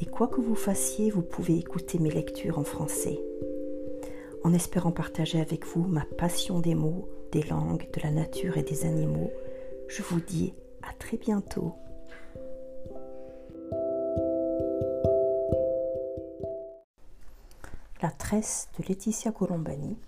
et quoi que vous fassiez, vous pouvez écouter mes lectures en français. En espérant partager avec vous ma passion des mots, des langues, de la nature et des animaux, je vous dis à très bientôt. La tresse de Laetitia Colombani,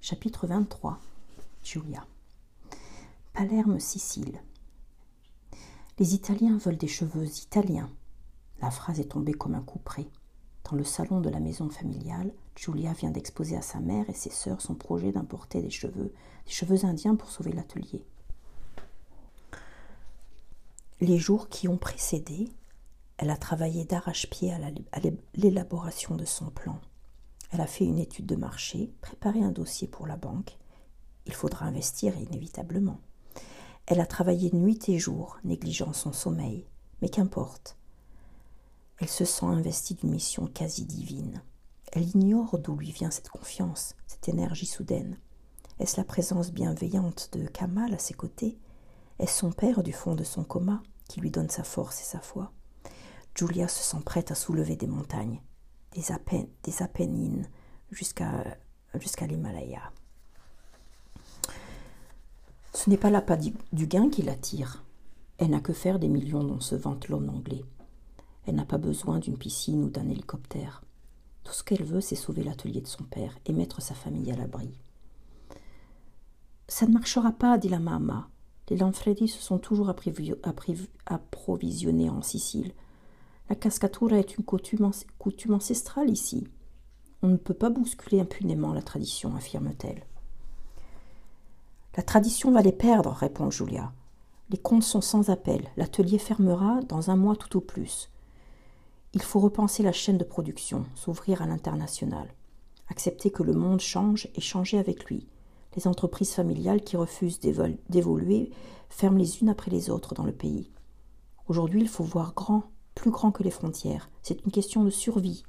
chapitre 23, Julia. Palerme, Sicile. Les Italiens veulent des cheveux italiens. La phrase est tombée comme un coup près. Dans le salon de la maison familiale, Julia vient d'exposer à sa mère et ses sœurs son projet d'importer des cheveux, des cheveux indiens pour sauver l'atelier. Les jours qui ont précédé, elle a travaillé d'arrache-pied à l'élaboration de son plan. Elle a fait une étude de marché, préparé un dossier pour la banque. Il faudra investir inévitablement. Elle a travaillé nuit et jour, négligeant son sommeil. Mais qu'importe. Elle se sent investie d'une mission quasi divine. Elle ignore d'où lui vient cette confiance, cette énergie soudaine. Est-ce la présence bienveillante de Kamal à ses côtés? Est-ce son père du fond de son coma qui lui donne sa force et sa foi? Julia se sent prête à soulever des montagnes, des, Apennines jusqu'à jusqu'à l'Himalaya. Ce n'est pas l'appât du gain qui l'attire. Elle n'a que faire des millions dont se vante l'homme anglais. Elle n'a pas besoin d'une piscine ou d'un hélicoptère. Tout ce qu'elle veut, c'est sauver l'atelier de son père et mettre sa famille à l'abri. Ça ne marchera pas, dit la mama. Les Lanfredi se sont toujours approvisionnés en Sicile. La cascatura est une coutume, coutume ancestrale ici. On ne peut pas bousculer impunément la tradition, affirme-t-elle. La tradition va les perdre, répond Julia. Les comptes sont sans appel. L'atelier fermera dans un mois tout au plus. Il faut repenser la chaîne de production, s'ouvrir à l'international, accepter que le monde change et changer avec lui. Les entreprises familiales qui refusent d'évoluer ferment les unes après les autres dans le pays. Aujourd'hui, il faut voir grand, plus grand que les frontières. C'est une question de survie.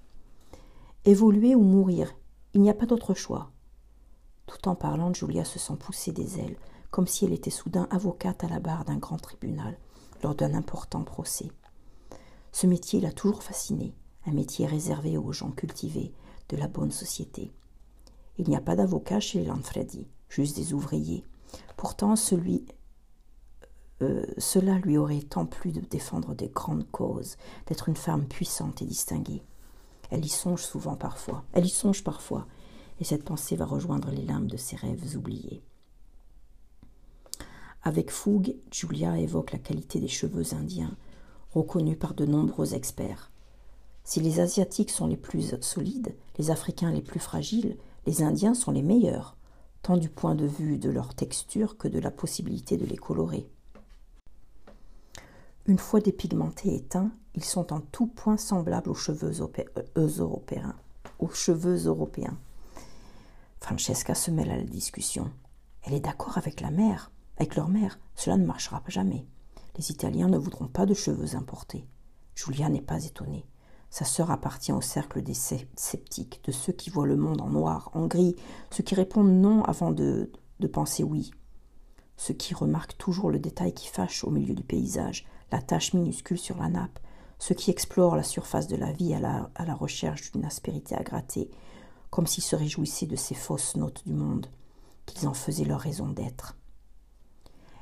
Évoluer ou mourir, il n'y a pas d'autre choix. Tout en parlant, Julia se sent pousser des ailes, comme si elle était soudain avocate à la barre d'un grand tribunal, lors d'un important procès. Ce métier l'a toujours fasciné, un métier réservé aux gens cultivés, de la bonne société. Il n'y a pas d'avocat chez Lanfredi, juste des ouvriers. Pourtant, celui, euh, cela lui aurait tant plu de défendre des grandes causes, d'être une femme puissante et distinguée. Elle y songe souvent parfois, elle y songe parfois, et cette pensée va rejoindre les limbes de ses rêves oubliés. Avec fougue, Julia évoque la qualité des cheveux indiens, reconnus par de nombreux experts. Si les Asiatiques sont les plus solides, les Africains les plus fragiles, les Indiens sont les meilleurs, tant du point de vue de leur texture que de la possibilité de les colorer. Une fois dépigmentés et éteints, ils sont en tout point semblables aux cheveux euh, européens. Aux cheveux européens. Francesca se mêle à la discussion. Elle est d'accord avec la mère, avec leur mère. Cela ne marchera jamais. Les Italiens ne voudront pas de cheveux importés. Julia n'est pas étonnée. Sa sœur appartient au cercle des sceptiques, de ceux qui voient le monde en noir, en gris, ceux qui répondent non avant de, de penser oui, ceux qui remarquent toujours le détail qui fâche au milieu du paysage, la tache minuscule sur la nappe, ceux qui explorent la surface de la vie à la, à la recherche d'une aspérité à gratter, comme s'ils se réjouissaient de ces fausses notes du monde, qu'ils en faisaient leur raison d'être.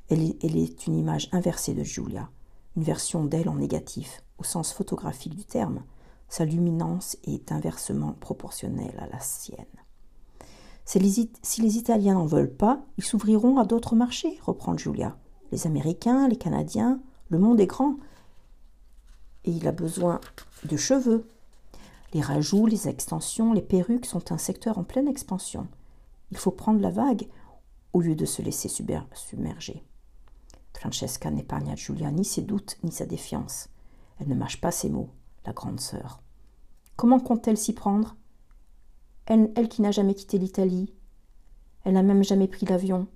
Elle est, une image inversée de Julia, une version d'elle en négatif, au sens photographique du terme. Sa luminance est inversement proportionnelle à la sienne. Si les Italiens n'en veulent pas, ils s'ouvriront à d'autres marchés, reprend Julia. Les Américains, les Canadiens, le monde est grand. Et il a besoin de cheveux, les rajouts, les extensions, les perruques sont un secteur en pleine expansion. Il faut prendre la vague au lieu de se laisser submerger. Francesca n'épargne à Julia ni ses doutes ni sa défiance. Elle ne mâche pas ses mots, la grande sœur. Comment compte-t-elle s'y prendre? Elle, elle qui n'a jamais quitté l'Italie. Elle n'a même jamais pris l'avion.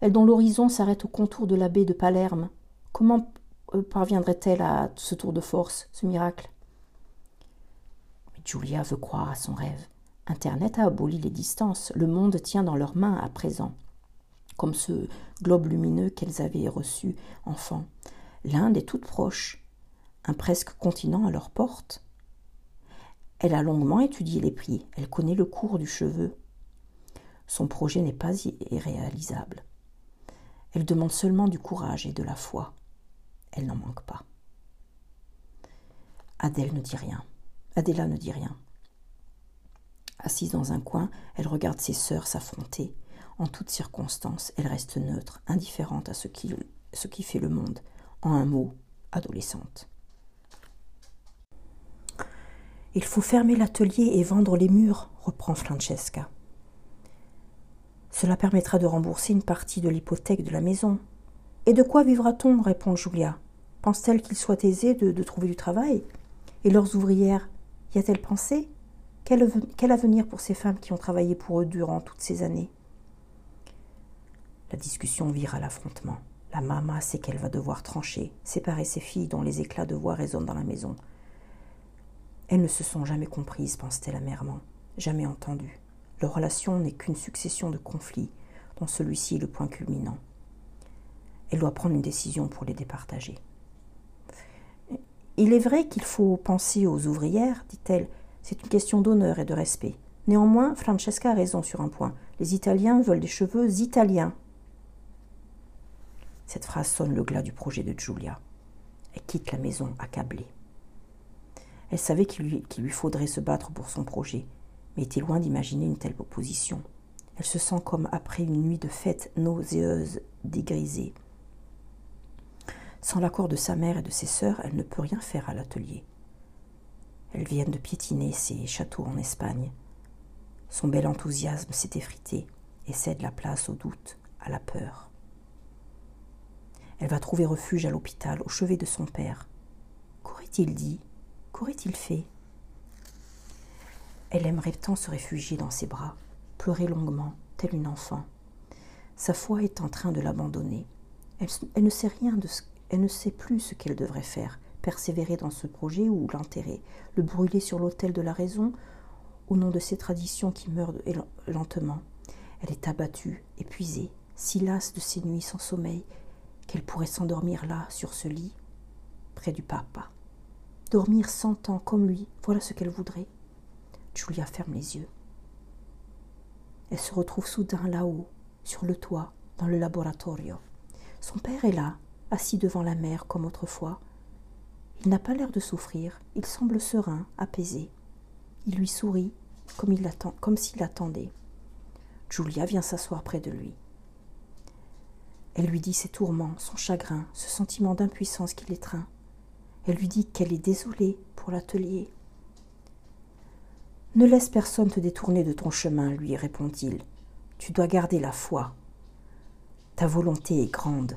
Elle dont l'horizon s'arrête au contour de la baie de Palerme. Comment euh, parviendrait-elle à ce tour de force, ce miracle? Mais Julia veut croire à son rêve. Internet a aboli les distances. Le monde tient dans leurs mains à présent. Comme ce globe lumineux qu'elles avaient reçu enfant. L'Inde est toute proche. Un presque continent à leur porte. Elle a longuement étudié les prix. Elle connaît le cours du cheveu. Son projet n'est pas irréalisable. Elle demande seulement du courage et de la foi. Elle n'en manque pas. Adèle ne dit rien. Adéla ne dit rien. Assise dans un coin, elle regarde ses sœurs s'affronter. En toutes circonstances, elle reste neutre, indifférente à ce qui, fait le monde. En un mot, adolescente. Il faut fermer l'atelier et vendre les murs, reprend Francesca. Cela permettra de rembourser une partie de l'hypothèque de la maison. Et de quoi vivra-t-on répond Julia. Pense-t-elle qu'il soit aisé de, trouver du travail? Et leurs ouvrières, y a-t-elle pensé? Quel avenir pour ces femmes qui ont travaillé pour eux durant toutes ces années? La discussion vire à l'affrontement. La maman sait qu'elle va devoir trancher, séparer ses filles dont les éclats de voix résonnent dans la maison. Elles ne se sont jamais comprises, pense-t-elle amèrement, jamais entendues. Leur relation n'est qu'une succession de conflits, dont celui-ci est le point culminant. Elle doit prendre une décision pour les départager. Il est vrai qu'il faut penser aux ouvrières, dit-elle, c'est une question d'honneur et de respect. Néanmoins, Francesca a raison sur un point. Les Italiens veulent des cheveux italiens. Cette phrase sonne le glas du projet de Giulia. Elle quitte la maison accablée. Elle savait qu'il lui, lui, faudrait se battre pour son projet, mais était loin d'imaginer une telle opposition. Elle se sent comme après une nuit de fête nauséeuse, dégrisée. Sans l'accord de sa mère et de ses sœurs, elle ne peut rien faire à l'atelier. Elles viennent de piétiner ses châteaux en Espagne. Son bel enthousiasme s'est effrité et cède la place au doute, à la peur. Elle va trouver refuge à l'hôpital, au chevet de son père. Qu'aurait-il dit? Qu'aurait-il fait? Elle aimerait tant se réfugier dans ses bras, pleurer longuement, telle une enfant. Sa foi est en train de l'abandonner. Elle, ne sait rien de ce, elle ne sait plus ce qu'elle devrait faire, persévérer dans ce projet ou l'enterrer, le brûler sur l'autel de la raison au nom de ces traditions qui meurent lentement. Elle est abattue, épuisée, si lasse de ces nuits sans sommeil qu'elle pourrait s'endormir là, sur ce lit, près du papa. Dormir cent ans comme lui, voilà ce qu'elle voudrait. Julia ferme les yeux. Elle se retrouve soudain là-haut, sur le toit, dans le laboratorio. Son père est là, assis devant la mère comme autrefois. Il n'a pas l'air de souffrir, il semble serein, apaisé. Il lui sourit comme s'il l'attendait. Julia vient s'asseoir près de lui. Elle lui dit ses tourments, son chagrin, ce sentiment d'impuissance qui l'étreint. Elle lui dit qu'elle est désolée pour l'atelier, ne laisse personne te détourner de ton chemin, lui répond-il. Tu dois garder la foi. Ta volonté est grande.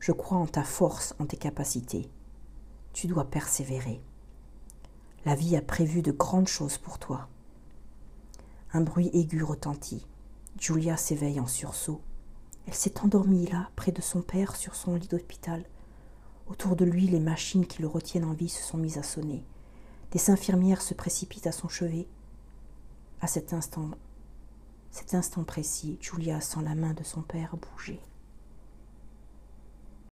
Je crois en ta force, en tes capacités. Tu dois persévérer. La vie a prévu de grandes choses pour toi. Un bruit aigu retentit. Julia s'éveille en sursaut. Elle s'est endormie là, près de son père, sur son lit d'hôpital. Autour de lui, les machines qui le retiennent en vie se sont mises à sonner. Des infirmières se précipitent à son chevet. À cet instant, cet instant précis, Julia sent la main de son père bouger.